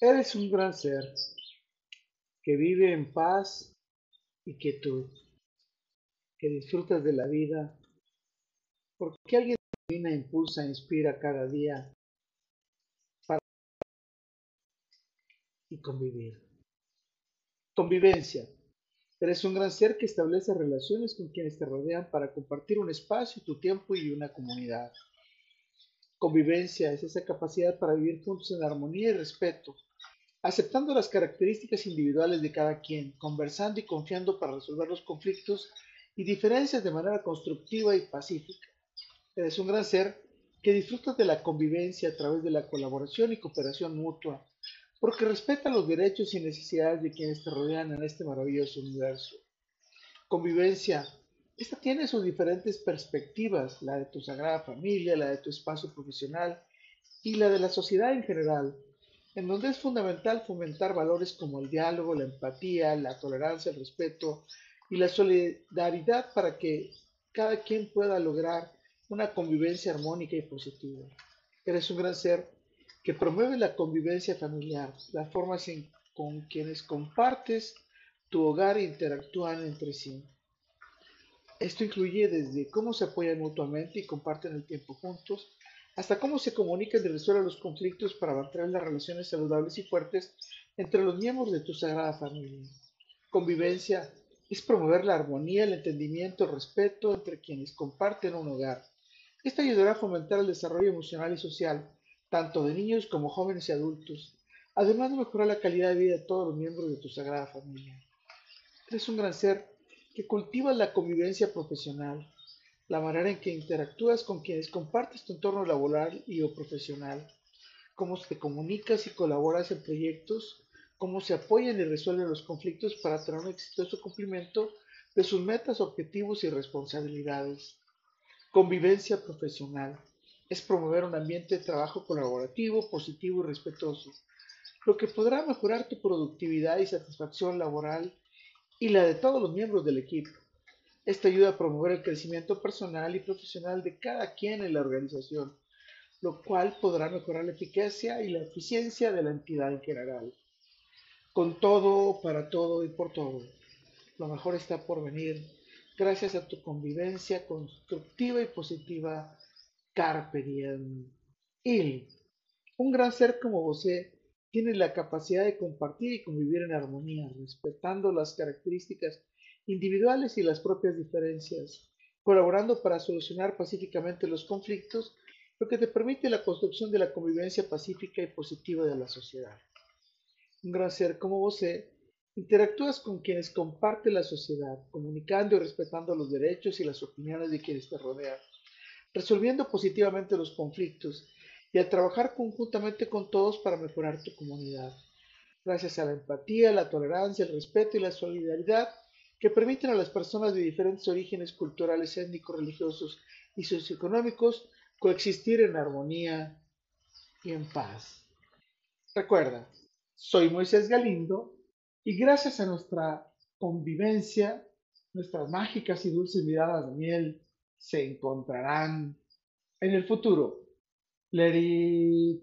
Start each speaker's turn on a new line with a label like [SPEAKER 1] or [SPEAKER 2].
[SPEAKER 1] Eres un gran ser que vive en paz y quietud, que disfrutas de la vida, porque alguien divina impulsa, inspira cada día para y convivir. Convivencia. Eres un gran ser que establece relaciones con quienes te rodean para compartir un espacio, tu tiempo y una comunidad. Convivencia es esa capacidad para vivir juntos en armonía y respeto, aceptando las características individuales de cada quien, conversando y confiando para resolver los conflictos y diferencias de manera constructiva y pacífica. Eres un gran ser que disfruta de la convivencia a través de la colaboración y cooperación mutua, porque respeta los derechos y necesidades de quienes te rodean en este maravilloso universo. Convivencia esta tiene sus diferentes perspectivas, la de tu sagrada familia, la de tu espacio profesional y la de la sociedad en general, en donde es fundamental fomentar valores como el diálogo, la empatía, la tolerancia, el respeto y la solidaridad para que cada quien pueda lograr una convivencia armónica y positiva. Eres un gran ser que promueve la convivencia familiar, las formas con quienes compartes tu hogar e interactúan entre sí. Esto incluye desde cómo se apoyan mutuamente y comparten el tiempo juntos, hasta cómo se comunican y resuelven los conflictos para mantener las relaciones saludables y fuertes entre los miembros de tu sagrada familia. Convivencia es promover la armonía, el entendimiento, el respeto entre quienes comparten un hogar. Esto ayudará a fomentar el desarrollo emocional y social, tanto de niños como jóvenes y adultos, además de mejorar la calidad de vida de todos los miembros de tu sagrada familia. Eres un gran ser que cultivas la convivencia profesional, la manera en que interactúas con quienes compartes tu entorno laboral y o profesional, cómo te comunicas y colaboras en proyectos, cómo se apoyan y resuelven los conflictos para tener un exitoso cumplimiento de sus metas, objetivos y responsabilidades. Convivencia profesional es promover un ambiente de trabajo colaborativo, positivo y respetuoso, lo que podrá mejorar tu productividad y satisfacción laboral y la de todos los miembros del equipo. Esto ayuda a promover el crecimiento personal y profesional de cada quien en la organización, lo cual podrá mejorar la eficacia y la eficiencia de la entidad en general. Con todo, para todo y por todo, lo mejor está por venir gracias a tu convivencia constructiva y positiva. Carpe diem. Il, un gran ser como vos tiene la capacidad de compartir y convivir en armonía, respetando las características individuales y las propias diferencias, colaborando para solucionar pacíficamente los conflictos, lo que te permite la construcción de la convivencia pacífica y positiva de la sociedad. Un gran ser como vos interactúas con quienes comparten la sociedad, comunicando y respetando los derechos y las opiniones de quienes te rodean, resolviendo positivamente los conflictos y a trabajar conjuntamente con todos para mejorar tu comunidad. Gracias a la empatía, la tolerancia, el respeto y la solidaridad que permiten a las personas de diferentes orígenes culturales, étnicos, religiosos y socioeconómicos coexistir en armonía y en paz. Recuerda, soy Moisés Galindo y gracias a nuestra convivencia, nuestras mágicas y dulces miradas de miel se encontrarán en el futuro. Lady